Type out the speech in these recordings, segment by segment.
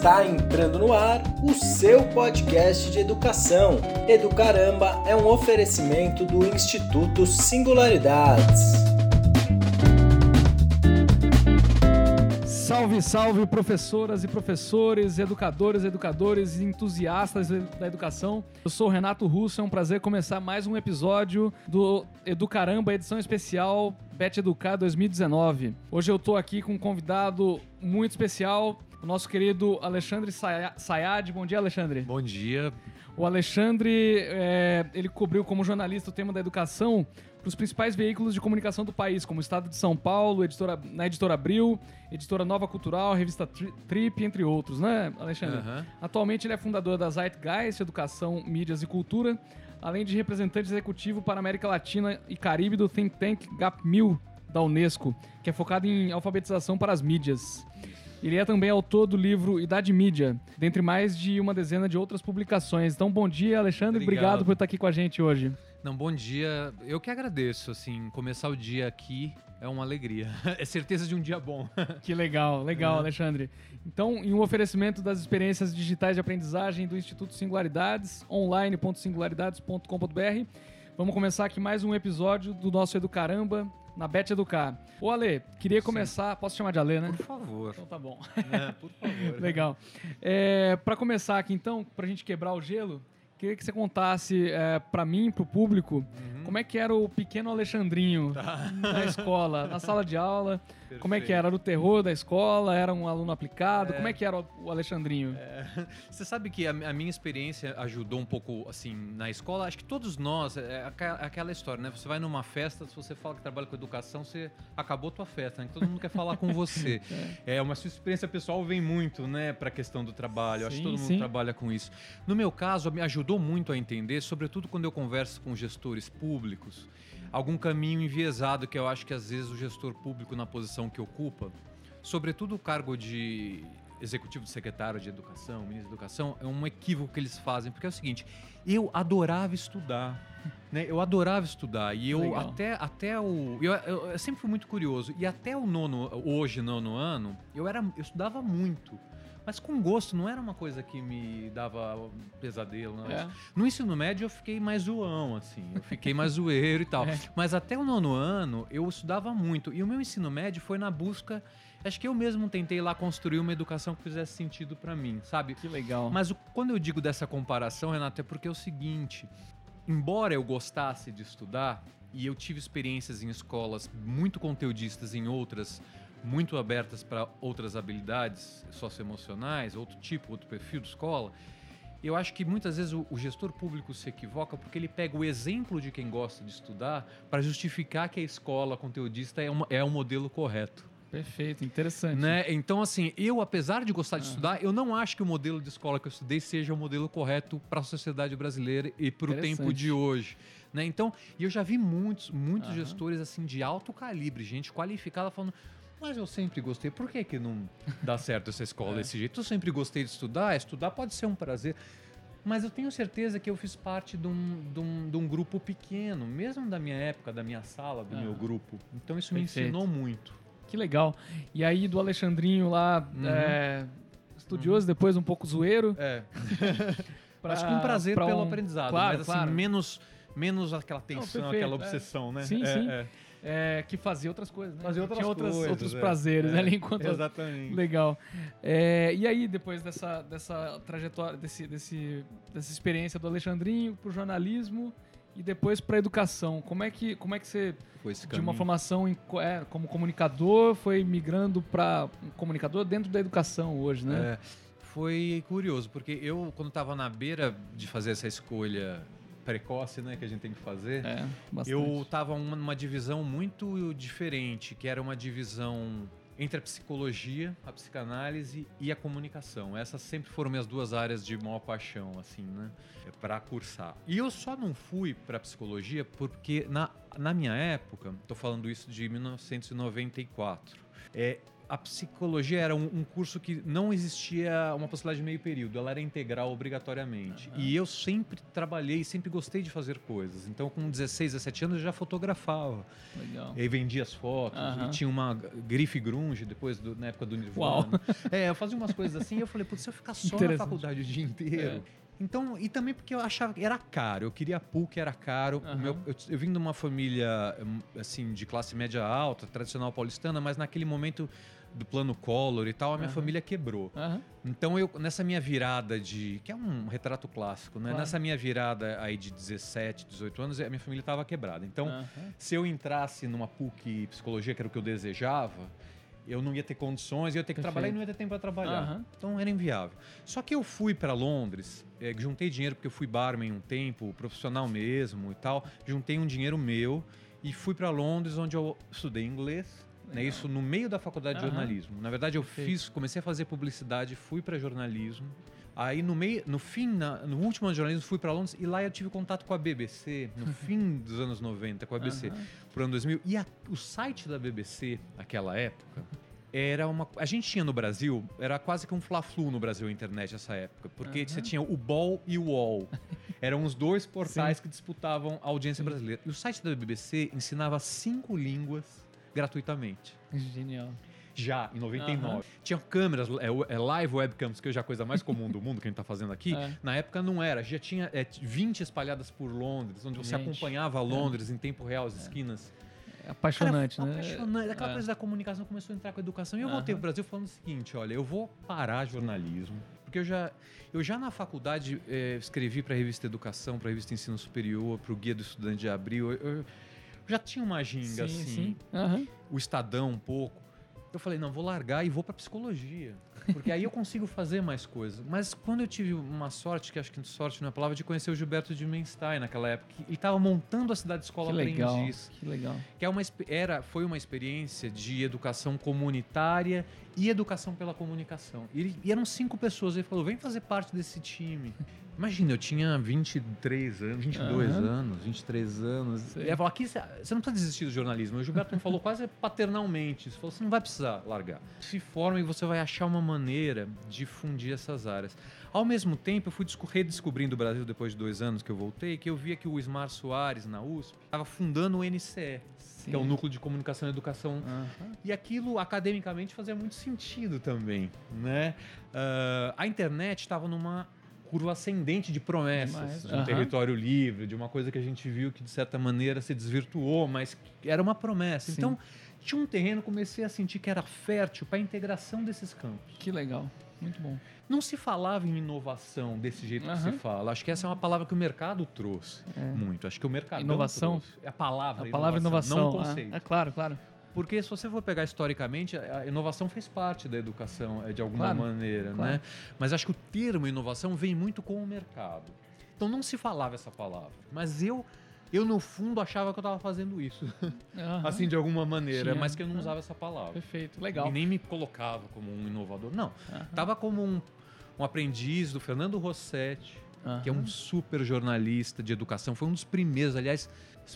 Está entrando no ar o seu podcast de educação. Educaramba é um oferecimento do Instituto Singularidades. Salve, salve, professoras e professores, educadores, educadores entusiastas da educação. Eu sou o Renato Russo, é um prazer começar mais um episódio do Educaramba, edição especial Bet Educar 2019. Hoje eu tô aqui com um convidado muito especial, o nosso querido Alexandre Sayad. Bom dia, Alexandre. Bom dia. O Alexandre, é, ele cobriu como jornalista o tema da educação para os principais veículos de comunicação do país, como o Estado de São Paulo, editora, na Editora Abril, Editora Nova Cultural, Revista Trip, entre outros, né, Alexandre? Uhum. Atualmente ele é fundador da Zeitgeist, Educação, Mídias e Cultura, além de representante executivo para a América Latina e Caribe do think tank GAP1000 da Unesco, que é focado em alfabetização para as mídias. Ele é também autor do livro Idade Mídia, dentre mais de uma dezena de outras publicações. Então, bom dia, Alexandre. Obrigado, Obrigado por estar aqui com a gente hoje. Não, bom dia. Eu que agradeço, assim, começar o dia aqui é uma alegria. É certeza de um dia bom. Que legal, legal, é. Alexandre. Então, em um oferecimento das experiências digitais de aprendizagem do Instituto Singularidades, online.singularidades.com.br, vamos começar aqui mais um episódio do nosso Educaramba, na Bet Educar. Ô Ale, queria começar. Sim. Posso chamar de Ale, né? Por favor. Então tá bom. É, por favor. Legal. É, para começar aqui então, para a gente quebrar o gelo, queria que você contasse é, para mim, para o público, uhum. como é que era o pequeno Alexandrinho tá. na escola, na sala de aula. Perfeito. Como é que era? Era o terror da escola? Era um aluno aplicado? É... Como é que era o Alexandrinho? É... Você sabe que a, a, minha experiência ajudou um pouco, assim, na escola. Acho que todos nós, é, é aquela história, né? Você vai numa festa, se você fala que trabalha com educação, você acabou a tua festa, né? Todo mundo quer falar com você. é. é, uma sua experiência pessoal vem muito, né, para a questão do trabalho. Sim, Acho que todo mundo sim. trabalha com isso. No meu caso, me ajudou muito a entender, sobretudo quando eu converso com gestores públicos, algum caminho enviesado que eu acho que às vezes o gestor público na posição que ocupa, sobretudo o cargo de executivo de secretário de educação, ministro da educação, é um equívoco que eles fazem, porque é o seguinte, eu adorava estudar, né? Eu adorava estudar e eu Legal. até até o eu, eu, eu, sempre fui muito curioso e até o nono hoje nono ano eu era eu estudava muito mas com gosto, não era uma coisa que me dava pesadelo. Não. É. No ensino médio eu fiquei mais zoão, assim. Eu fiquei mais zoeiro e tal. É. Mas até o nono ano eu estudava muito. E o meu ensino médio foi na busca. Acho que eu mesmo tentei lá construir uma educação que fizesse sentido para mim, sabe? Que legal. Mas o, quando eu digo dessa comparação, Renato, é porque é o seguinte: embora eu gostasse de estudar, e eu tive experiências em escolas muito conteudistas em outras muito abertas para outras habilidades socioemocionais, outro tipo, outro perfil de escola. Eu acho que muitas vezes o, o gestor público se equivoca porque ele pega o exemplo de quem gosta de estudar para justificar que a escola conteudista é, uma, é um modelo correto. Perfeito, interessante. Né? Então, assim, eu, apesar de gostar de ah. estudar, eu não acho que o modelo de escola que eu estudei seja o modelo correto para a sociedade brasileira e para o tempo de hoje. Né? Então, eu já vi muitos, muitos gestores assim de alto calibre, gente qualificada falando mas eu sempre gostei. Por que, que não dá certo essa escola é. desse jeito? Eu sempre gostei de estudar. Estudar pode ser um prazer. Mas eu tenho certeza que eu fiz parte de um, de um, de um grupo pequeno, mesmo da minha época, da minha sala, do ah. meu grupo. Então isso Perfeito. me ensinou muito. Que legal. E aí do Alexandrinho lá, uhum. é, estudioso, uhum. depois um pouco zoeiro. É. pra, Acho que um prazer pelo um... aprendizado, claro, mas assim, menos, menos aquela tensão, não, aquela obsessão, é. né? Sim, é, sim. É que fazia outras coisas, né? Fazia outras Tinha outras, coisas, outros é. prazeres é, ali enquanto. Exatamente. Legal. É, e aí, depois dessa, dessa trajetória, desse, desse, dessa experiência do Alexandrinho para o jornalismo e depois para a educação, como é que, como é que você, de uma formação em, é, como comunicador, foi migrando para um comunicador dentro da educação hoje, né? É, foi curioso, porque eu, quando estava na beira de fazer essa escolha precoce, né, que a gente tem que fazer. É, eu estava numa divisão muito diferente, que era uma divisão entre a psicologia, a psicanálise e a comunicação. Essas sempre foram minhas duas áreas de maior paixão, assim, né, para cursar. E eu só não fui para psicologia porque na, na minha época, estou falando isso de 1994, é, a psicologia era um, um, curso que não existia uma possibilidade de meio período, ela era integral obrigatoriamente. Uhum. E eu sempre trabalhei, sempre gostei de fazer coisas. Então, com 16, 17 anos, eu já fotografava. Legal. E aí vendia as fotos, uhum. e tinha uma grife grunge depois, do, na época do Nirvana. Uau. É, eu fazia umas coisas assim e eu falei, putz, se eu ficar só na faculdade o dia inteiro... É. Então, e também porque eu achava que era caro. Eu queria PUC, era caro. Uhum. Meu, eu, eu, vim de uma família, assim, de classe média alta, tradicional paulistana, mas naquele momento do plano Collor e tal, a minha uhum. família quebrou. Uhum. Então eu nessa minha virada de, que é um retrato clássico, né? Claro. Nessa minha virada aí de 17, 18 anos, a minha família estava quebrada. Então, se eu entrasse numa PUC psicologia, que era o que eu desejava, eu não ia ter condições, eu ia ter que Perfeito. trabalhar e não ia ter tempo para trabalhar. Então era inviável. Só que eu fui para Londres, é, juntei dinheiro porque eu fui barman um tempo, profissional mesmo e tal, juntei um dinheiro meu e fui para Londres onde eu estudei inglês né, isso no meio da faculdade uhum. de jornalismo. Na verdade, eu fiz, comecei a fazer publicidade, fui para jornalismo. Aí no meio, no fim, na, no último ano de jornalismo, fui para Londres e lá eu tive contato com a BBC, no fim dos anos 90, com a BBC, uhum. pro ano 2000. E a, o site da BBC, naquela época, era uma. A gente tinha no Brasil, era quase que um fla-flu no Brasil a internet nessa época, porque uhum. você tinha o Ball e o UOL. Eram os dois portais Sim. que disputavam a audiência brasileira. E o site da BBC ensinava cinco línguas gratuitamente. Genial. Já, em 99. Uhum. Tinha câmeras, é, é, live webcams, que hoje é a coisa mais comum do mundo que a gente está fazendo aqui. É. Na época não era. Já tinha é, 20 espalhadas por Londres, onde você gente. acompanhava Londres em tempo real, as é. esquinas. É apaixonante, Cara, né? Apaixonante. Aquela é. coisa da comunicação começou a entrar com a educação. E eu voltei pro Brasil falando o seguinte: olha, eu vou parar jornalismo. Porque eu já, eu já na faculdade eh, escrevi para a revista Educação, para a revista Ensino Superior, para o Guia do Estudante de Abril. Eu, eu, já tinha uma ginga sim, assim, sim. Uhum. o Estadão um pouco. Eu falei, não, vou largar e vou para psicologia. Porque aí eu consigo fazer mais coisas. Mas quando eu tive uma sorte, que acho que sorte não é palavra, de conhecer o Gilberto de Menstein naquela época, ele estava montando a cidade escola que legal, aprendiz. Que legal. Que é uma, era, foi uma experiência de educação comunitária e educação pela comunicação. E, ele, e eram cinco pessoas. Ele falou: vem fazer parte desse time. Imagina, eu tinha 23 anos, 22 uhum. anos, 23 anos. E ela falou, aqui você não precisa desistir do jornalismo. O Gilberto me falou quase paternalmente. Ele falou, você não vai precisar largar. Se forma e você vai achar uma maneira de fundir essas áreas. Ao mesmo tempo, eu fui redescobrindo o Brasil depois de dois anos que eu voltei, que eu via que o Ismar Soares, na USP, estava fundando o NCE. Sim. que é o Núcleo de Comunicação e Educação. Uhum. E aquilo, academicamente, fazia muito sentido também. Né? Uh, a internet estava numa curva ascendente de promessas, de um uhum. território livre, de uma coisa que a gente viu que de certa maneira se desvirtuou, mas era uma promessa. Sim. Então, tinha um terreno, comecei a sentir que era fértil para a integração desses campos. Que legal, muito bom. Não se falava em inovação desse jeito uhum. que se fala. Acho que essa é uma palavra que o mercado trouxe é. muito. Acho que o mercado inovação trouxe. é a palavra, a palavra inovação, inovação não o conceito. É, é claro, claro. Porque se você for pegar historicamente, a inovação fez parte da educação é, de alguma claro, maneira, claro. né? Mas acho que o termo inovação vem muito com o mercado. Então não se falava essa palavra. Mas eu, eu no fundo achava que eu estava fazendo isso, uhum. assim de alguma maneira, Sim, mas que eu não usava essa palavra. Perfeito, legal. E nem me colocava como um inovador, não. Uhum. Tava como um, um aprendiz do Fernando Rossetti, uhum. que é um super jornalista de educação, foi um dos primeiros, aliás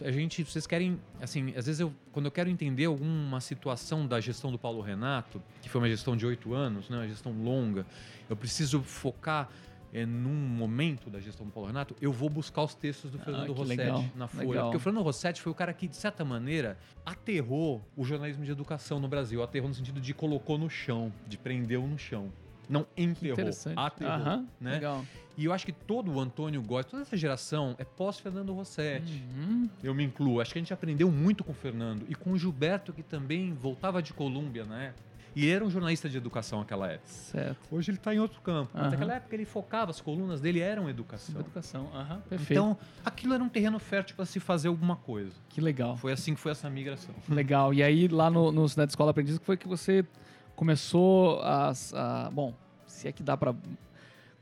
a gente, vocês querem, assim, às vezes eu, quando eu quero entender alguma situação da gestão do Paulo Renato, que foi uma gestão de oito anos, né, uma gestão longa, eu preciso focar é, num momento da gestão do Paulo Renato, eu vou buscar os textos do ah, Fernando ah, Rossetti legal, na Folha. Legal. Porque o Fernando Rossetti foi o cara que, de certa maneira, aterrou o jornalismo de educação no Brasil. Aterrou no sentido de colocou no chão, de prendeu no chão. Não enterrou, aterrou. né? Legal. E eu acho que todo o Antônio Góes, toda essa geração é pós-Fernando Rossetti. Uhum. Eu me incluo. Acho que a gente aprendeu muito com o Fernando e com o Gilberto, que também voltava de Colômbia, né? E era um jornalista de educação naquela época. Certo. Hoje ele está em outro campo. Uhum. Mas naquela época ele focava, as colunas dele eram educação. Educação, uhum. perfeito. Então, aquilo era um terreno fértil para se fazer alguma coisa. Que legal. Foi assim que foi essa migração. Legal. E aí, lá no, no Cidade Escola Aprendiz, que foi que você começou a, a bom, se é que dá para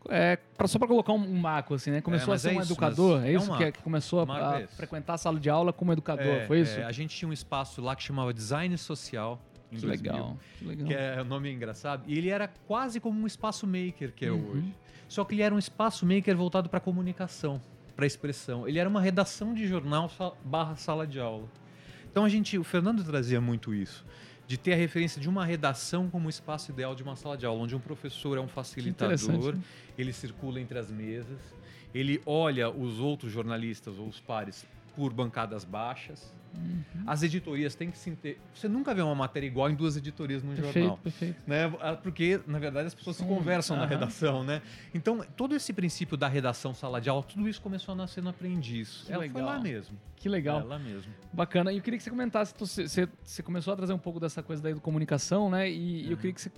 é, pra, só para colocar um, um marco, assim, né? Começou é, a ser é um isso, educador, é isso? É que, que, começou a, a é frequentar a sala de aula como educador, é, foi isso? a gente tinha um espaço lá que chamava Design Social. Em que 2000, legal, que legal. Que é o nome engraçado. E ele era quase como um espaço maker que é uhum. hoje. Só que ele era um espaço maker voltado para comunicação, para expressão. Ele era uma redação de jornal barra sala de aula. Então a gente, o Fernando trazia muito isso de ter a referência de uma redação como espaço ideal de uma sala de aula, onde um professor é um facilitador, ele circula entre as mesas, ele olha os outros jornalistas ou os pares por bancadas baixas. Uhum. As editorias têm que se inter... Você nunca vê uma matéria igual em duas editorias num Perfeito, jornal. perfeito. Né? Ah, Porque, na verdade, as pessoas se conversam na aham. redação, né? Então, todo esse princípio da redação sala de aula, tudo isso começou a nascer no aprendiz. Que Ela foi legal. lá mesmo. Que legal. É lá mesmo. Bacana. E eu queria que você comentasse, tu- você, você- começou a trazer um pouco dessa coisa daí do comunicação, né? E, e eu queria que você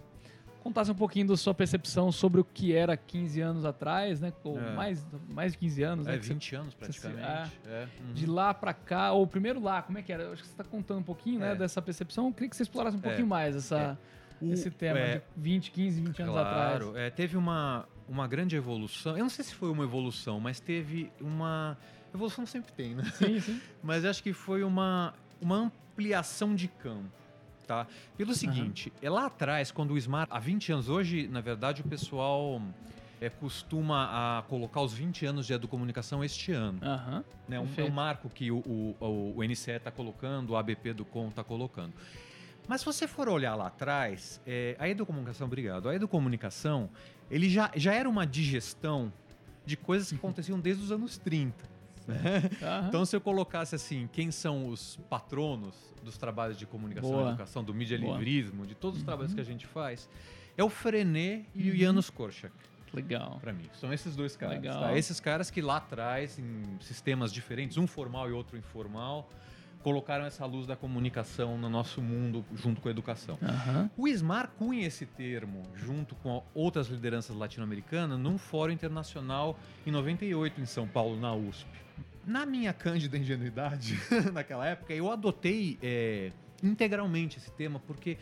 contasse um pouquinho da sua percepção sobre o que era 15 anos atrás, né? Ou É. mais, mais de 15 anos, né? É, você- 20 anos você se- praticamente. É. uhum. de lá pra cá, ou primeiro lá, como é que era? Eu acho que você está contando um pouquinho, né, É. dessa percepção. Eu queria que você explorasse um É. pouquinho mais essa, esse tema é, de 20, 15, 20 anos atrás. Claro, é, teve uma, uma grande evolução. Eu não sei se foi uma evolução, mas teve uma. Evolução sempre tem, né? Sim, sim. Mas acho que foi uma, uma ampliação de campo. Tá? Pelo seguinte, é lá atrás, quando o Smart. Há 20 anos, hoje, na verdade, o pessoal é, costuma a colocar os 20 anos de educomunicação este ano. Aham. né? Um, é um marco que o, o, o, o NCE está colocando, o ABP do COM está colocando. Mas se você for olhar lá atrás, é, a educomunicação, obrigado, a educomunicação, ele já, já era uma digestão de coisas que aconteciam desde os anos 30. aham. Então, se eu colocasse assim, quem são os patronos dos trabalhos de comunicação Boa. e educação, do mídia livrismo, de todos os trabalhos Uhum. que a gente faz, é o Frenet e o Janusz Korczak, Legal. para mim. São esses dois caras. Legal. tá? Esses caras que lá atrás, em sistemas diferentes, um formal e outro informal, colocaram essa luz da comunicação no nosso mundo junto com a educação. Aham. O Ismar cunha esse termo, junto com outras lideranças latino-americanas, num fórum internacional em 98, em São Paulo, na USP. Na minha cândida ingenuidade, naquela época, eu adotei é, integralmente esse tema, porque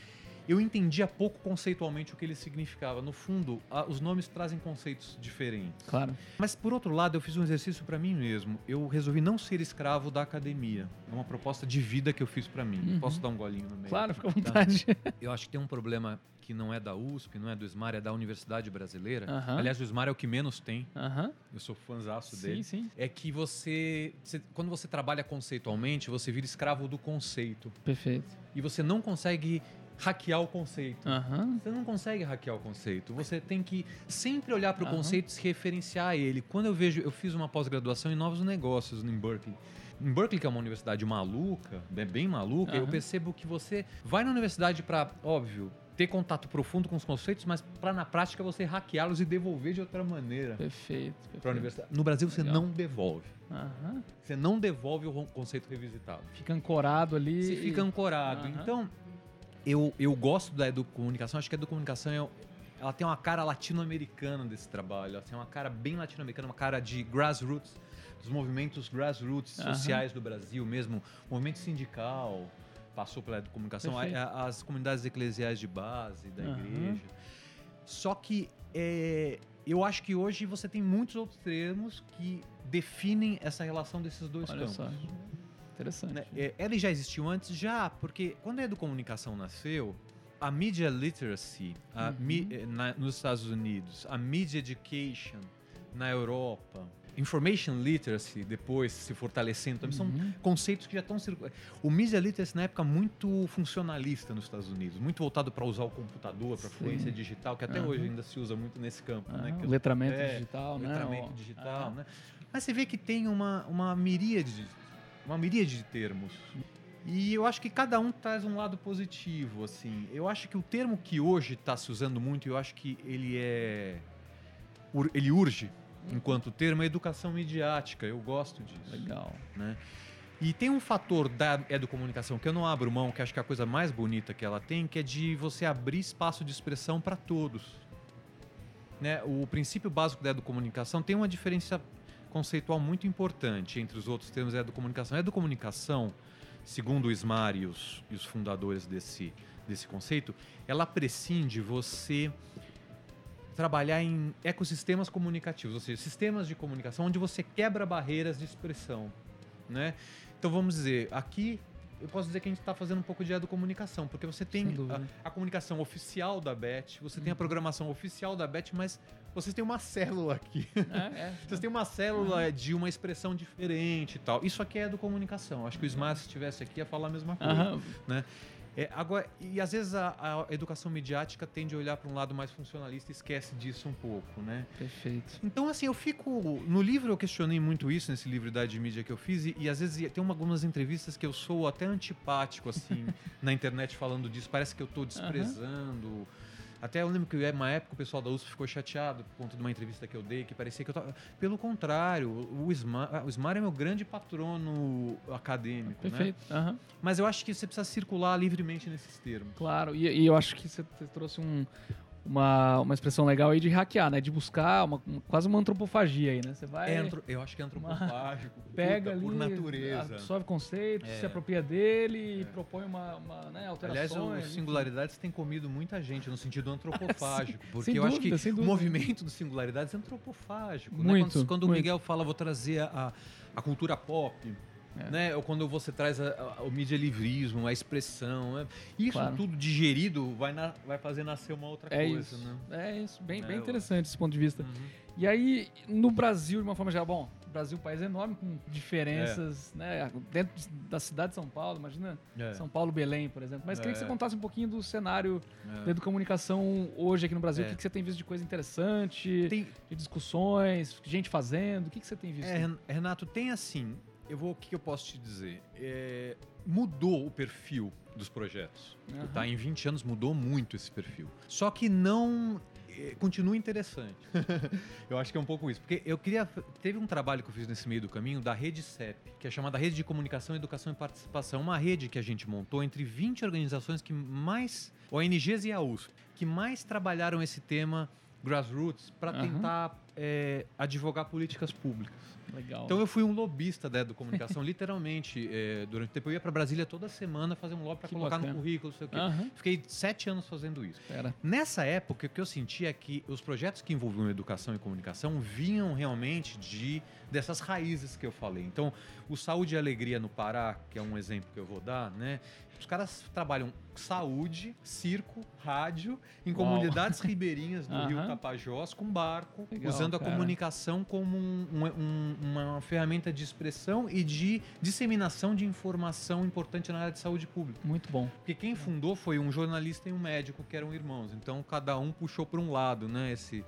eu entendia pouco conceitualmente o que ele significava. No fundo, a- os nomes trazem conceitos diferentes. Claro. Mas por outro lado, eu fiz um exercício para mim mesmo. Eu resolvi não ser escravo da academia. É uma proposta de vida que eu fiz para mim. Uhum. Posso dar um golinho no meio? Claro, fica à Tá. vontade. Eu acho que tem um problema que não é da USP, não é do SMAR, é da Universidade Brasileira. Aham. Aliás, o SMAR é o que menos tem. Aham. Eu sou fãzaço Sim, dele. sim. É que você, você- quando você trabalha conceitualmente, você vira escravo do conceito. Perfeito. E você não consegue hackear o conceito. Aham. Você não consegue hackear o conceito. Você tem que sempre olhar para o Aham. conceito e se referenciar a ele. Quando eu vejo, eu fiz uma pós-graduação em novos negócios em Berkeley. Em Berkeley, que é uma universidade maluca, é bem maluca, eu Aham. percebo que você vai na universidade para, óbvio, ter contato profundo com os conceitos, mas para na prática você hackeá-los e devolver de outra maneira Perfeito. para a perfeito. universidade. No Brasil você Legal. não devolve. Aham. Você não devolve o conceito revisitado. Fica ancorado ali. Você e- fica ancorado. Aham. Então, eu, eu gosto da educomunicação. Acho que a educomunicação é- ela tem uma cara latino-americana desse trabalho. Ela tem uma cara bem latino-americana, uma cara de grassroots, dos movimentos grassroots Aham. sociais do Brasil mesmo. Movimento sindical passou pela educomunicação. A- a- As comunidades eclesiais de base da Aham. igreja. Só que é, eu acho que hoje você tem muitos outros termos que definem essa relação desses dois Olha campos. só. Interessante. Né? É, Ela já existiu antes? Já, porque quando a educomunicação nasceu, a media literacy a Uhum. mi- eh, na- nos Estados Unidos, a media education na Europa, information literacy depois se fortalecendo, também são Uhum. conceitos que já estão circulando. O media literacy na época muito funcionalista nos Estados Unidos, muito voltado para usar o computador, para fluência digital, que até Aham. hoje ainda se usa muito nesse campo. né? Que o letramento é, digital, né? letramento digital, aham. né? Mas você vê que tem uma, uma miríade de, uma miríade de termos. E eu acho que cada um traz um lado positivo, assim. Eu acho que o termo que hoje está se usando muito, eu acho que ele é ele urge enquanto termo é educação midiática. Eu gosto disso Legal. né? E tem um fator da educomunicação que eu não abro mão, que acho que é a coisa mais bonita que ela tem, que é de você abrir espaço de expressão para todos. Né? O princípio básico da educomunicação tem uma diferença conceitual muito importante entre os outros termos da educomunicação. A educomunicação, segundo o Ismar e os, e os fundadores desse, desse conceito, ela prescinde você trabalhar em ecossistemas comunicativos, ou seja, sistemas de comunicação onde você quebra barreiras de expressão, né? Então vamos dizer, aqui eu posso dizer que a gente está fazendo um pouco de educomunicação, porque você tem a, a comunicação oficial da BET, você tem a programação oficial da BET, mas vocês têm uma célula aqui. É, é. Vocês têm uma célula de uma expressão diferente e tal. Isso aqui é educomunicação. Acho que o Smart, se estivesse aqui, ia falar a mesma coisa. Aham. É, agora, e às vezes a, a educação midiática tende a olhar para um lado mais funcionalista e esquece disso um pouco, né? Perfeito. Então, assim, eu fico. No livro eu questionei muito isso, nesse livro Idade de Mídia que eu fiz, e, e às vezes tem uma, algumas entrevistas que eu sou até antipático, assim, na internet falando disso. Parece que eu estou desprezando. Até eu lembro que uma época o pessoal da USP ficou chateado por conta de uma entrevista que eu dei, que parecia que eu tava. Pelo contrário, o Ismar, o Ismar é meu grande patrono acadêmico. Né? Perfeito. Aham. Mas eu acho que você precisa circular livremente nesses termos. Claro, e, e eu acho que você trouxe um- uma, uma expressão legal aí de hackear, né? De buscar uma, um- quase uma antropofagia aí, né? Você vai, É eu acho que é antropofágico. pega puta, ali, por natureza. absorve conceitos, É. se apropria dele e propõe uma, uma né, Aliás, alterações. o. Singularidades tem comido muita gente no sentido antropofágico. porque eu acho dúvida, que sem o movimento do Singularidades é antropofágico. né? Muito, Quando, quando o muito. Miguel fala, vou trazer a, a cultura pop. É. Né? Ou quando você traz a- a- o medialivrismo, a expressão. né? Isso Claro. tudo digerido vai, na- vai fazer nascer uma outra É coisa. isso. Né? É isso, bem, É, bem eu- interessante esse ponto de vista. Uhum. E aí, no Brasil, de uma forma geral, bom, o Brasil é um país enorme, com diferenças, né? Dentro da cidade de São Paulo, imagina É. São Paulo, Belém, por exemplo. Mas queria que É. você contasse um pouquinho do cenário É. da educomunicação hoje aqui no Brasil. É. O que, que você tem visto de coisa interessante, Tem, de discussões, gente fazendo? O que, que você tem visto? É, Ren- Renato, tem assim. Eu vou, o que que eu posso te dizer? É, mudou o perfil dos projetos. Aham. Tá? Em 20 anos mudou muito esse perfil. Só que não. é, Continua interessante. eu acho que é um pouco isso. Porque eu queria. Teve um trabalho que eu fiz nesse meio do caminho da Rede CEP, que é chamada Rede de Comunicação, Educação e Participação. Uma rede que a gente montou entre 20 organizações que mais. ONGs e a USP, que mais trabalharam esse tema grassroots para Aham. tentar é, advogar políticas públicas. Legal. Então eu fui um lobista da educomunicação, literalmente. é, durante o tempo eu ia para Brasília toda semana fazer um lobby para colocar bacana. no currículo, não sei o quê. Aham. Fiquei sete anos fazendo isso. Pera. Nessa época, o que eu sentia é que os projetos que envolviam educação e comunicação vinham realmente de dessas raízes que eu falei. Então, o Saúde e Alegria no Pará, que é um exemplo que eu vou dar, né? Os caras trabalham saúde, circo, rádio, em Uau. comunidades ribeirinhas do Rio Aham. Tapajós, com barco, Legal, usando a cara. comunicação como um- um- uma ferramenta de expressão e de disseminação de informação importante na área de saúde pública. Muito bom. Porque quem fundou foi um jornalista e um médico que eram irmãos. Então cada um puxou para um lado, né? Esse,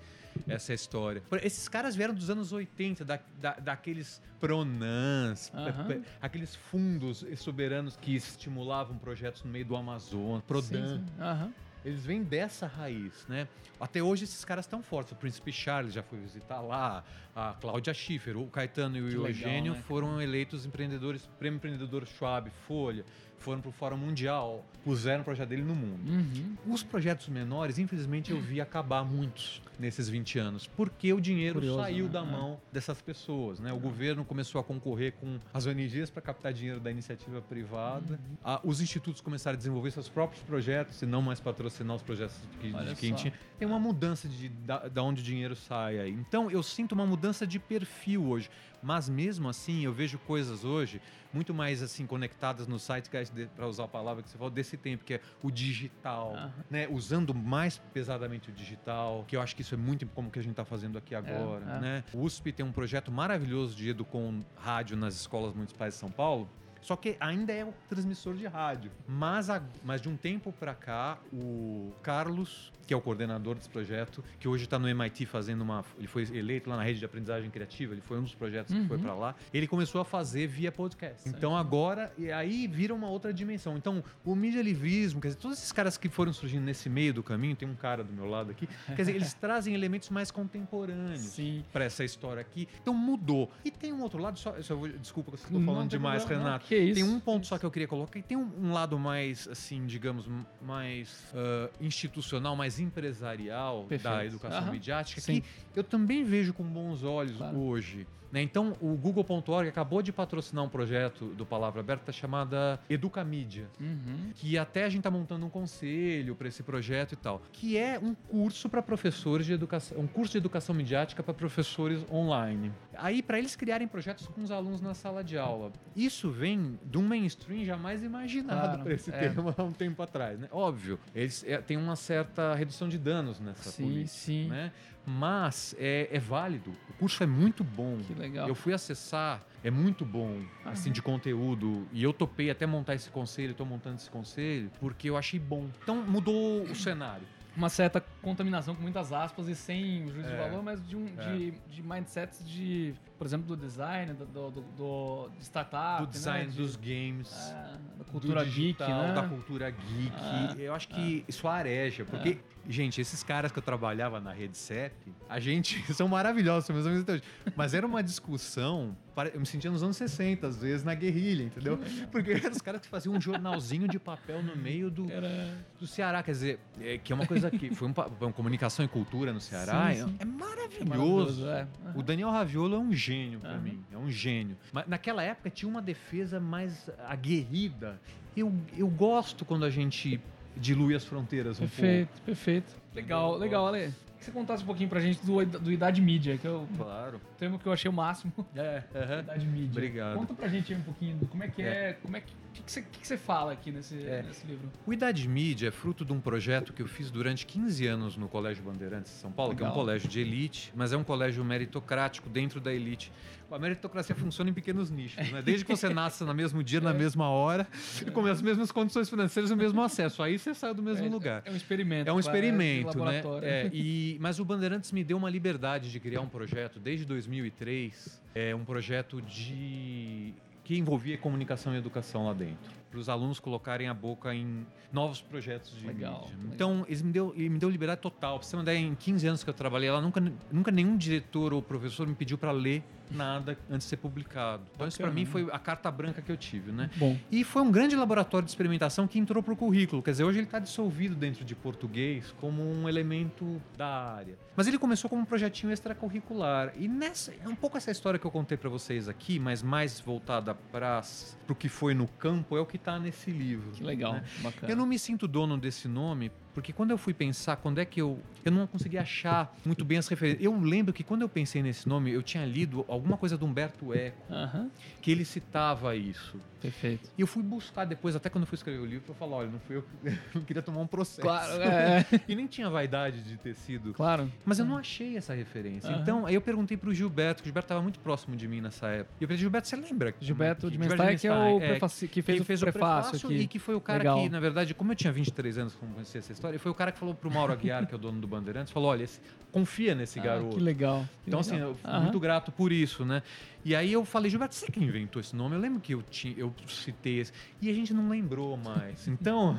essa história. Esses caras vieram dos anos 80, da, da- daqueles Pronans, pe- aqueles fundos soberanos que estimulavam projetos no meio do Amazonas, Prodan. Sim, sim. Aham. Eles vêm dessa raiz, né? Até hoje esses caras estão fortes. O Príncipe Charles já foi visitar lá, a Cláudia Schiffer, o Caetano e o Que legal, Eugênio né, foram eleitos empreendedores, Prêmio Empreendedor Schwab, Folha, foram para o Fórum Mundial, puseram o projeto dele no mundo. Uhum. Os projetos menores, infelizmente, eu vi acabar muitos nesses 20 anos, porque o dinheiro Curioso, saiu né? da É. mão dessas pessoas. Né? O governo começou a concorrer com as ONGs para captar dinheiro da iniciativa privada. Uhum. Ah, os institutos começaram a desenvolver seus próprios projetos e não mais patrocinar os projetos de, de quem só. tinha. Tem uma mudança de da, da onde o dinheiro sai aí. Então, eu sinto uma mudança de perfil hoje. Mas mesmo assim, eu vejo coisas hoje muito mais assim conectadas no site, para usar a palavra que você falou, desse tempo, que é o digital, Aham. né? Usando mais pesadamente o digital, que eu acho que isso é muito como que a gente está fazendo aqui agora, é. né? O USP tem um projeto maravilhoso de Educom Rádio nas escolas municipais de São Paulo, só que ainda é um transmissor de rádio. Mas, a- mas de um tempo para cá, o Carlos, que é o coordenador desse projeto, que hoje está no MIT fazendo uma. Ele foi eleito lá na rede de aprendizagem criativa, ele foi um dos projetos que foi Uhum. para lá. Ele começou a fazer via podcast. Então agora, e aí vira uma outra dimensão. Então, o medialivismo, quer dizer, todos esses caras que foram surgindo nesse meio do caminho, tem um cara do meu lado aqui, quer dizer, eles trazem elementos mais contemporâneos para essa história aqui. Então mudou. E tem um outro lado, só, só vou- desculpa que eu estou falando demais, problema. Renato. Isso. Tem um ponto só que eu queria colocar, e tem um, um lado mais, assim, digamos, mais ah, institucional, mais empresarial Perfeito. da educação Aham. midiática, Sim. que eu também vejo com bons olhos Claro. hoje. Né? Então, o Google.org acabou de patrocinar um projeto do Palavra Aberta chamada Educamídia Uhum. que até a gente está montando um conselho para esse projeto e tal, que é um curso para professores de educação, um curso de educação midiática para professores online. Aí para eles criarem projetos com os alunos na sala de aula. Isso vem de um mainstream jamais imaginado Claro, para esse é. tema há um tempo atrás, né? Óbvio, eles é, têm uma certa redução de danos nessa Sim, política, sim. né? Mas é, é válido. O curso é muito bom. Que legal. Eu fui acessar é muito bom, assim, de conteúdo. E eu topei até montar esse conselho, estou montando esse conselho, porque eu achei bom. Então mudou o cenário. Uma certa contaminação com muitas aspas e sem juízo de É. valor, mas de, um, de, de mindsets de, por exemplo, do design, do, do, do- do- startup, do design né? de- dos games. é, da cultura do geek, digital, né? da cultura geek. Ah, eu acho que isso areja, porque, gente, esses caras que eu trabalhava na rede CEP, a gente são maravilhosos, meus amigos até hoje. Mas era uma discussão, eu me sentia nos anos 60, às vezes, na guerrilha, entendeu? Porque eram os caras que faziam um jornalzinho de papel no meio do, Era... do Ceará, quer dizer, é, que é uma coisa que foi um, uma comunicação e cultura no Ceará, Sim, é- sim. é maravilhoso. maravilhoso, é. O Daniel Raviolo é um gênio pra Aham. mim, é um gênio. Mas naquela época tinha uma defesa mais aguerrida. Eu, eu gosto quando a gente dilui as fronteiras um Perfeito, perfeito. Legal, legal, Ale. Que você contasse um pouquinho pra gente do, do Idade Mídia, que é o pouco. Claro. termo que eu achei o máximo. É, aham. Idade Mídia. Obrigado. Conta pra gente aí um pouquinho como é que é, como é que, que, que, você, fala aqui nesse, É. nesse livro. O Idade Mídia é fruto de um projeto que eu fiz durante 15 anos no Colégio Bandeirantes de São Paulo, que é um Legal. colégio de elite, mas é um colégio meritocrático dentro da elite. A meritocracia funciona em pequenos nichos, né? Desde que você nasce no mesmo dia, na É. mesma hora, e com as mesmas condições financeiras e o mesmo acesso. Aí você saiu do mesmo é, lugar. É um experimento. É um experimento, né? É, e, mas o Bandeirantes me deu uma liberdade de criar um projeto desde 2003, é um projeto de que envolvia comunicação e educação lá dentro, para os alunos colocarem a boca em novos projetos de Legal, mídia. legal. Então, eles me deu, ele me deu liberdade total. Pra você ideia, em 15 anos que eu trabalhei lá, nunca, nunca nenhum diretor ou professor me pediu para ler nada antes de ser publicado. Então, isso para mim foi a carta branca que eu tive, né? Bom, E foi um grande laboratório de experimentação que entrou para o currículo. Quer dizer, hoje ele está dissolvido dentro de português como um elemento da área. Mas ele começou como um projetinho extracurricular. E nessa, é um pouco essa história que eu contei para vocês aqui, mas mais voltada para o que foi no campo, é o que está nesse livro. que legal, né? bacana. Eu não me sinto dono desse nome, porque quando eu fui pensar quando é que eu. Eu não consegui achar muito bem as referências. Eu lembro que quando eu pensei nesse nome, eu tinha lido alguma coisa do Humberto Eco, Aham, que ele citava isso. Perfeito. E eu fui buscar depois, até quando eu fui escrever o livro, pra falar: olha, não fui eu que eu queria tomar um processo. Claro, é, E nem tinha vaidade de ter sido. claro. Mas eu não achei essa referência. Aham. Então, aí eu perguntei pro Gilberto, que o Gilberto estava muito próximo de mim nessa época. E eu falei, Gilberto, você lembra? Gilberto de Menstein, que é o Menstein, prefaci- que fez que o fez prefácio aqui. e que foi o cara Legal. que, na verdade, como eu tinha 23 anos quando conheci essa história, foi o cara que falou pro Mauro Aguiar, que é o dono do Bandeirantes, falou: olha, esse- confia nesse Ah, garoto. que legal. que Então, assim, legal. eu fui Aham. muito grato por isso, né? E aí eu falei, Gilberto, você que inventou esse nome? Eu lembro que eu, eu citei esse. E a gente não lembrou mais. Então,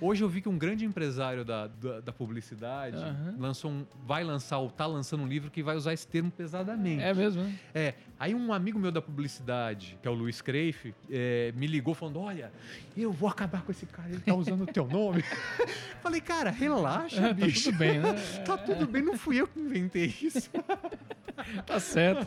hoje eu vi que um grande empresário da, da, da publicidade Aham. lançou um, vai lançar, ou tá lançando um livro que vai usar esse termo pesadamente. É mesmo, né? É, aí um amigo meu da publicidade, que é o Luiz Creife, é, me ligou falando: Olha, eu vou acabar com esse cara, ele tá usando o teu nome. Falei, cara, relaxa, tá bicho. tudo bem, né? Tá tudo bem, não fui eu que inventei isso. Tá certo.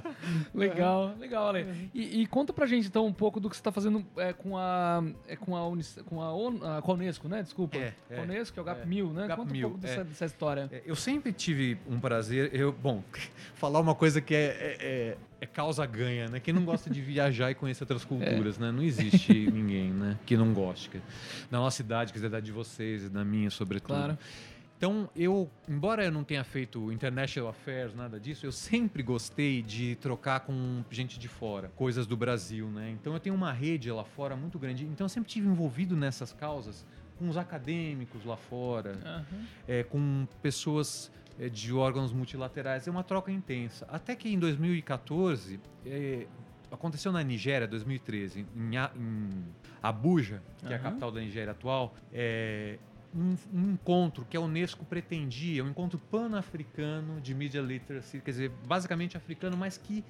Legal, legal, Ale. E, e conta pra gente então um pouco do que você tá fazendo é, com a é, com a, Unis, com a, com a Unesco, né? Desculpa. É, é. Com a Unesco, que é o GAP É. 1000, né? GAP conta um 1000, pouco dessa, é. dessa história. É, Eu sempre tive um prazer, eu, bom, falar uma coisa que é, é, é- é causa ganha, né? Quem não gosta de viajar e conhecer outras culturas, né? Não existe ninguém, né? Que não goste. Na nossa idade, quer dizer, da de vocês e da minha, sobretudo. Claro. Então, eu, embora eu não tenha feito international affairs, nada disso, eu sempre gostei de trocar com gente de fora, coisas do Brasil, né? Então, eu tenho uma rede lá fora muito grande. Então, eu sempre tive envolvido nessas causas com os acadêmicos lá fora, Aham. é, com pessoas é, de órgãos multilaterais. É uma troca intensa. Até que em 2014, é, aconteceu na Nigéria, 2013, em, em Abuja, que é a capital da Nigéria atual, é, um, um encontro que a Unesco pretendia, um encontro pan-africano de media literacy, quer dizer, basicamente africano, mas que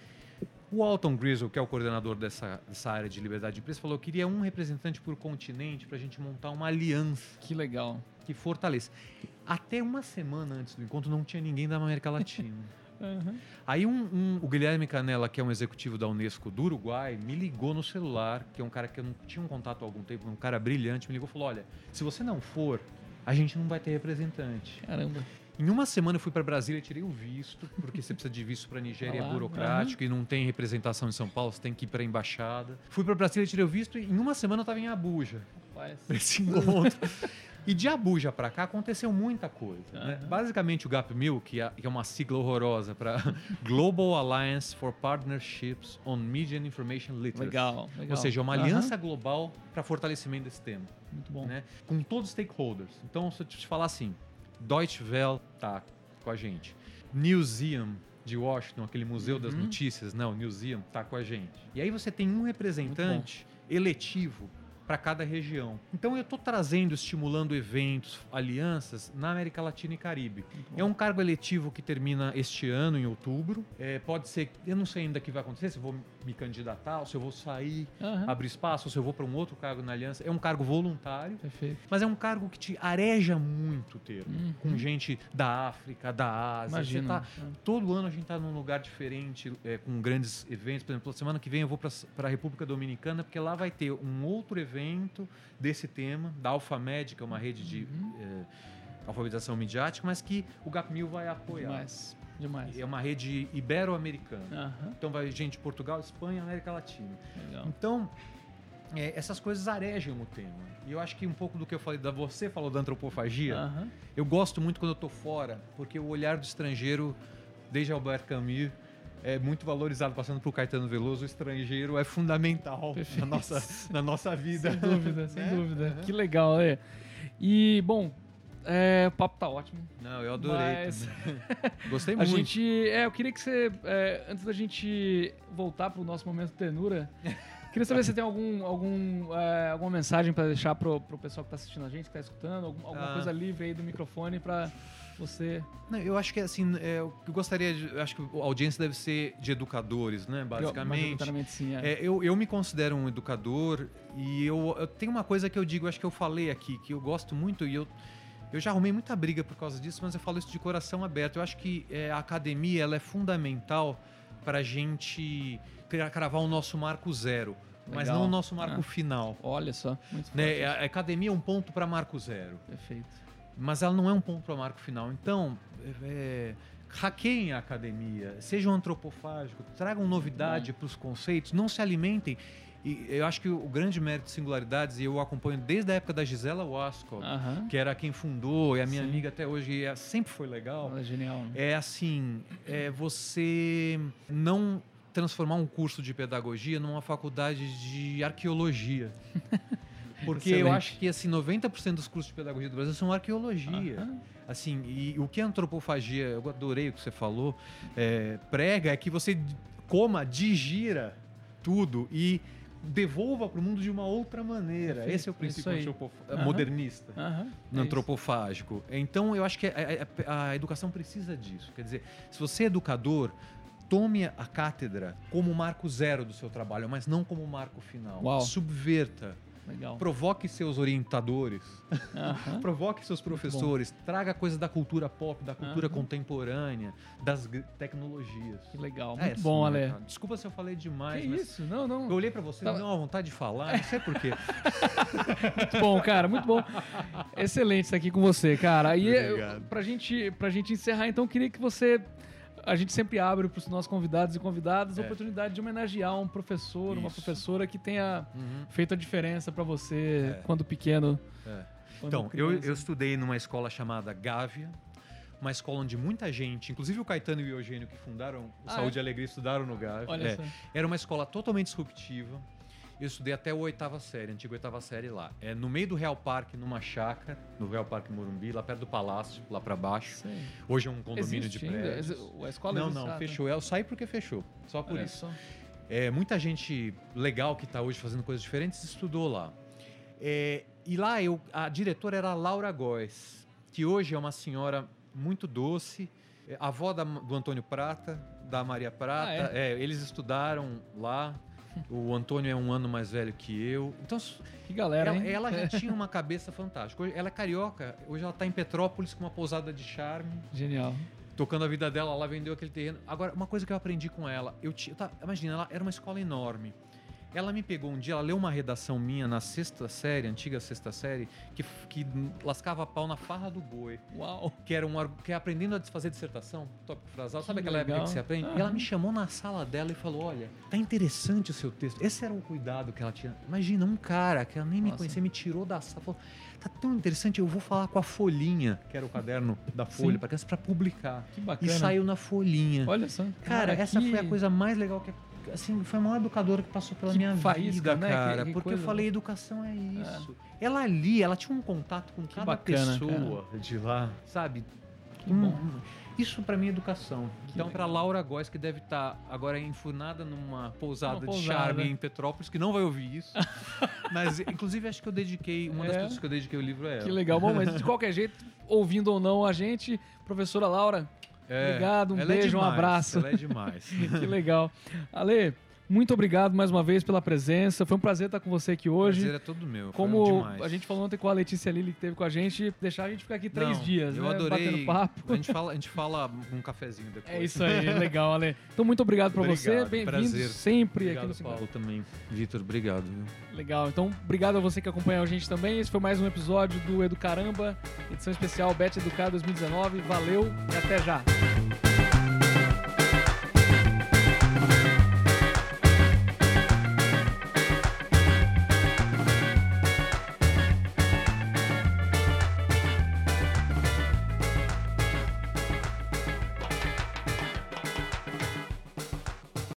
o Alton Grizzle, que é o coordenador dessa, dessa área de liberdade de imprensa, falou que queria um representante por continente para a gente montar uma aliança Que legal. que fortaleça. Até uma semana antes do encontro não tinha ninguém da América Latina. Aham. Aí um, um- o Guilherme Canella, que é um executivo da Unesco do Uruguai, me ligou no celular, que é um cara que eu não tinha um contato há algum tempo, um cara brilhante, me ligou e falou: olha, se você não for, a gente não vai ter representante. Caramba. Em uma semana eu fui para Brasília e tirei o visto, porque você precisa de visto para Nigéria, Ah é burocrático e não tem representação em São Paulo, você tem que ir para a embaixada. Fui para Brasília, tirei o visto e em uma semana eu estava em Abuja para esse encontro. E de Abuja para cá aconteceu muita coisa. né? Aham. Basicamente, o Gap Mill, que é, que é uma sigla horrorosa para Global Alliance for Partnerships on Media and Information Literacy. Legal, legal. Ou seja, uma aliança global para fortalecimento desse tema, Muito bom. né? com todos os stakeholders. Então, se eu te falar assim, Deutsche Welle tá com a gente, Museum de Washington, aquele museu das Uhum. notícias, não, Museum tá com a gente. E aí você tem um representante eletivo para cada região. Então eu estou trazendo, estimulando eventos, alianças na América Latina e Caribe. É um cargo eletivo que termina este ano, em outubro. É, pode ser, eu não sei ainda o que vai acontecer, se eu vou me candidatar, ou se eu vou sair, Aham. abrir espaço, ou se eu vou para um outro cargo na aliança. É um cargo voluntário, Perfeito. mas é um cargo que te areja muito o termo. Uhum. Com gente da África, da Ásia. Imagina. tá- todo ano a gente está num lugar diferente, é, com grandes eventos. Por exemplo, semana que vem eu vou para a República Dominicana, porque lá vai ter um outro evento desse tema, da Alfamed, que é uma rede de Uhum. é, alfabetização midiática, mas que o GapMil vai apoiar. Demais. Demais. É uma rede ibero-americana. Aham. Então vai gente de Portugal, Espanha, América Latina. Legal. Então, é, essas coisas arejam o tema. E eu acho que um pouco do que eu falei, da você falou da antropofagia, Aham. eu gosto muito quando eu tô fora, porque o olhar do estrangeiro, desde Albert Camus, é muito valorizado, passando por Caetano Veloso, o estrangeiro é fundamental Perfeito. na nossa, na nossa vida. Sem dúvida, sem Né? dúvida. Uhum. Que legal, é. E, bom, é, o papo tá ótimo. Não, eu adorei. Mas-. Gostei A muito. gente. É, eu queria que você. é, antes da gente voltar pro nosso momento tenura, queria saber se tem algum, algum, é, alguma mensagem pra deixar pro, pro pessoal que tá assistindo a gente, que tá escutando, algum- alguma Ah. coisa livre aí do microfone pra você. Não, eu acho que assim, é, eu gostaria de. eu Acho que a audiência deve ser de educadores, né? Basicamente. Majoritariamente sim, é. É, eu, eu me considero um educador e eu, eu tenho uma coisa que eu digo, acho que eu falei aqui, que eu gosto muito e eu, eu já arrumei muita briga por causa disso, mas eu falo isso de coração aberto. Eu acho que é, a academia ela é fundamental para a gente cra- cravar o nosso marco zero, mas Legal. não o nosso marco Ah. final. Olha só, muito. Né? A academia é um ponto para marco zero, Perfeito. Mas ela não é um ponto para marco final. Então, é, hackeiem a academia, sejam antropofágicos, tragam novidade para os conceitos, não se alimentem. E eu acho que o grande mérito de singularidades, e eu acompanho desde a época da Gisela Wasco, Aham. que era quem fundou, e a minha Sim. amiga até hoje, é- sempre foi legal. Ela é genial. Né? É assim, é você não transformar um curso de pedagogia numa faculdade de arqueologia. Porque eu Excelente. acho que assim, 90% dos cursos de pedagogia do Brasil são arqueologia. Aham. Assim, e o que a antropofagia, eu adorei o que você falou, é, prega é que você coma, digira tudo e devolva para o mundo de uma outra maneira. Esse é o princípio Aham. modernista É antropofágico. Então, eu acho que a, a- a educação precisa disso. Quer dizer, se você é educador, tome a cátedra como marco zero do seu trabalho, mas não como marco final. Uau. Subverta. Legal. Provoque seus orientadores, Aham. provoque seus professores, traga coisas da cultura pop, da cultura Aham. contemporânea, das tecnologias. Que legal. É Muito isso, bom, né, Ale. Desculpa se eu falei demais, Que mas isso? Não, não. eu olhei pra você me deu uma vontade de falar, não sei porquê. Muito bom, cara, muito bom. Excelente estar aqui com você, cara. E Obrigado. pra gente, pra gente encerrar, então, eu queria que você. A gente sempre abre para os nossos convidados e convidadas a É. oportunidade de homenagear um professor, uma Isso. professora que tenha Uhum. feito a diferença pra você É. quando pequeno. É. quando Então, eu, criança. eu estudei numa escola chamada Gávea, uma escola onde muita gente, inclusive o Caetano e o Eugênio que fundaram o Ah, Saúde e Alegria, estudaram no Gávea. É. Era uma escola totalmente disruptiva. Eu estudei até a oitava série, antiga oitava série lá. É no meio do Real Parque, numa chácara, no Real Parque Morumbi, lá perto do Palácio, lá pra baixo. Sei. Hoje é um condomínio Existe de prédios. A escola Não, não, fechou. Eu saí porque fechou. Só por Olha isso. só. É, muita gente legal que está hoje fazendo coisas diferentes estudou lá. É, e lá eu, a diretora era a Laura Góes, que hoje é uma senhora muito doce, é, avó da- do Antônio Prata, da Maria Prata. Ah, é, eles estudaram lá. O Antônio é um ano mais velho que eu. Então, Que galera, ela, hein? ela já tinha uma cabeça fantástica. Hoje- Ela é carioca, hoje ela está em Petrópolis com uma pousada de charme Genial. tocando a vida dela, ela vendeu aquele terreno. Agora, uma coisa que eu aprendi com ela, eu, eu tava- imagina, ela era uma escola enorme. Ela me pegou um dia, ela leu uma redação minha na sexta série, antiga sexta série, que, que lascava pau na farra do boi. Uau. Que era um que é aprendendo a desfazer dissertação, tópico frasal. Sabe Que aquela época que você aprende? E ela me chamou na sala dela e falou: Olha, tá interessante o seu texto. Esse era o cuidado que ela tinha. Imagina, um cara que ela nem me Nossa. conhecia, me tirou da sala. Falou, tá tão interessante, eu vou falar com a Folhinha, que era o caderno da Folha, para criança, para publicar. Que E bacana. saiu na Folhinha. Olha só. Cara, essa que- foi a coisa mais legal que assim, foi a maior educadora que passou pela Que minha faísca, vida, né? cara, Que- que porque coisa eu falei educação é isso. É. Ela ali, ela tinha um contato com cada bacana, pessoa de lá, sabe? Que Hum, bom. Isso pra mim é educação. então legal. pra Laura Góes que deve estar agora enfurnada numa pousada, Uma de pousada. charme em Petrópolis, que não vai ouvir isso. Mas inclusive acho que eu dediquei, uma das É. pessoas que eu dediquei o livro é ela. Que legal. Bom, mas de qualquer jeito, ouvindo ou não a gente, professora Laura, É, Obrigado, um é beijo, um demais, abraço. Ela é demais. que legal. Ale, muito obrigado mais uma vez pela presença. Foi um prazer estar com você aqui O hoje. prazer é todo meu. Como a gente falou ontem com a Letícia Lili que teve com a gente, deixar a gente ficar aqui três Não, dias, eu né? adorei. Batendo papo. A gente fala, a gente fala um cafezinho depois. É isso aí, legal, Ale. Então, muito obrigado pra você. Bem-vindo sempre aqui Obrigado, no Singular. Paulo, também. Vitor, obrigado. Viu? Legal. Então, obrigado a você que acompanhou a gente também. Esse foi mais um episódio do Educaramba, edição especial Bet Educar 2019. Valeu e até já.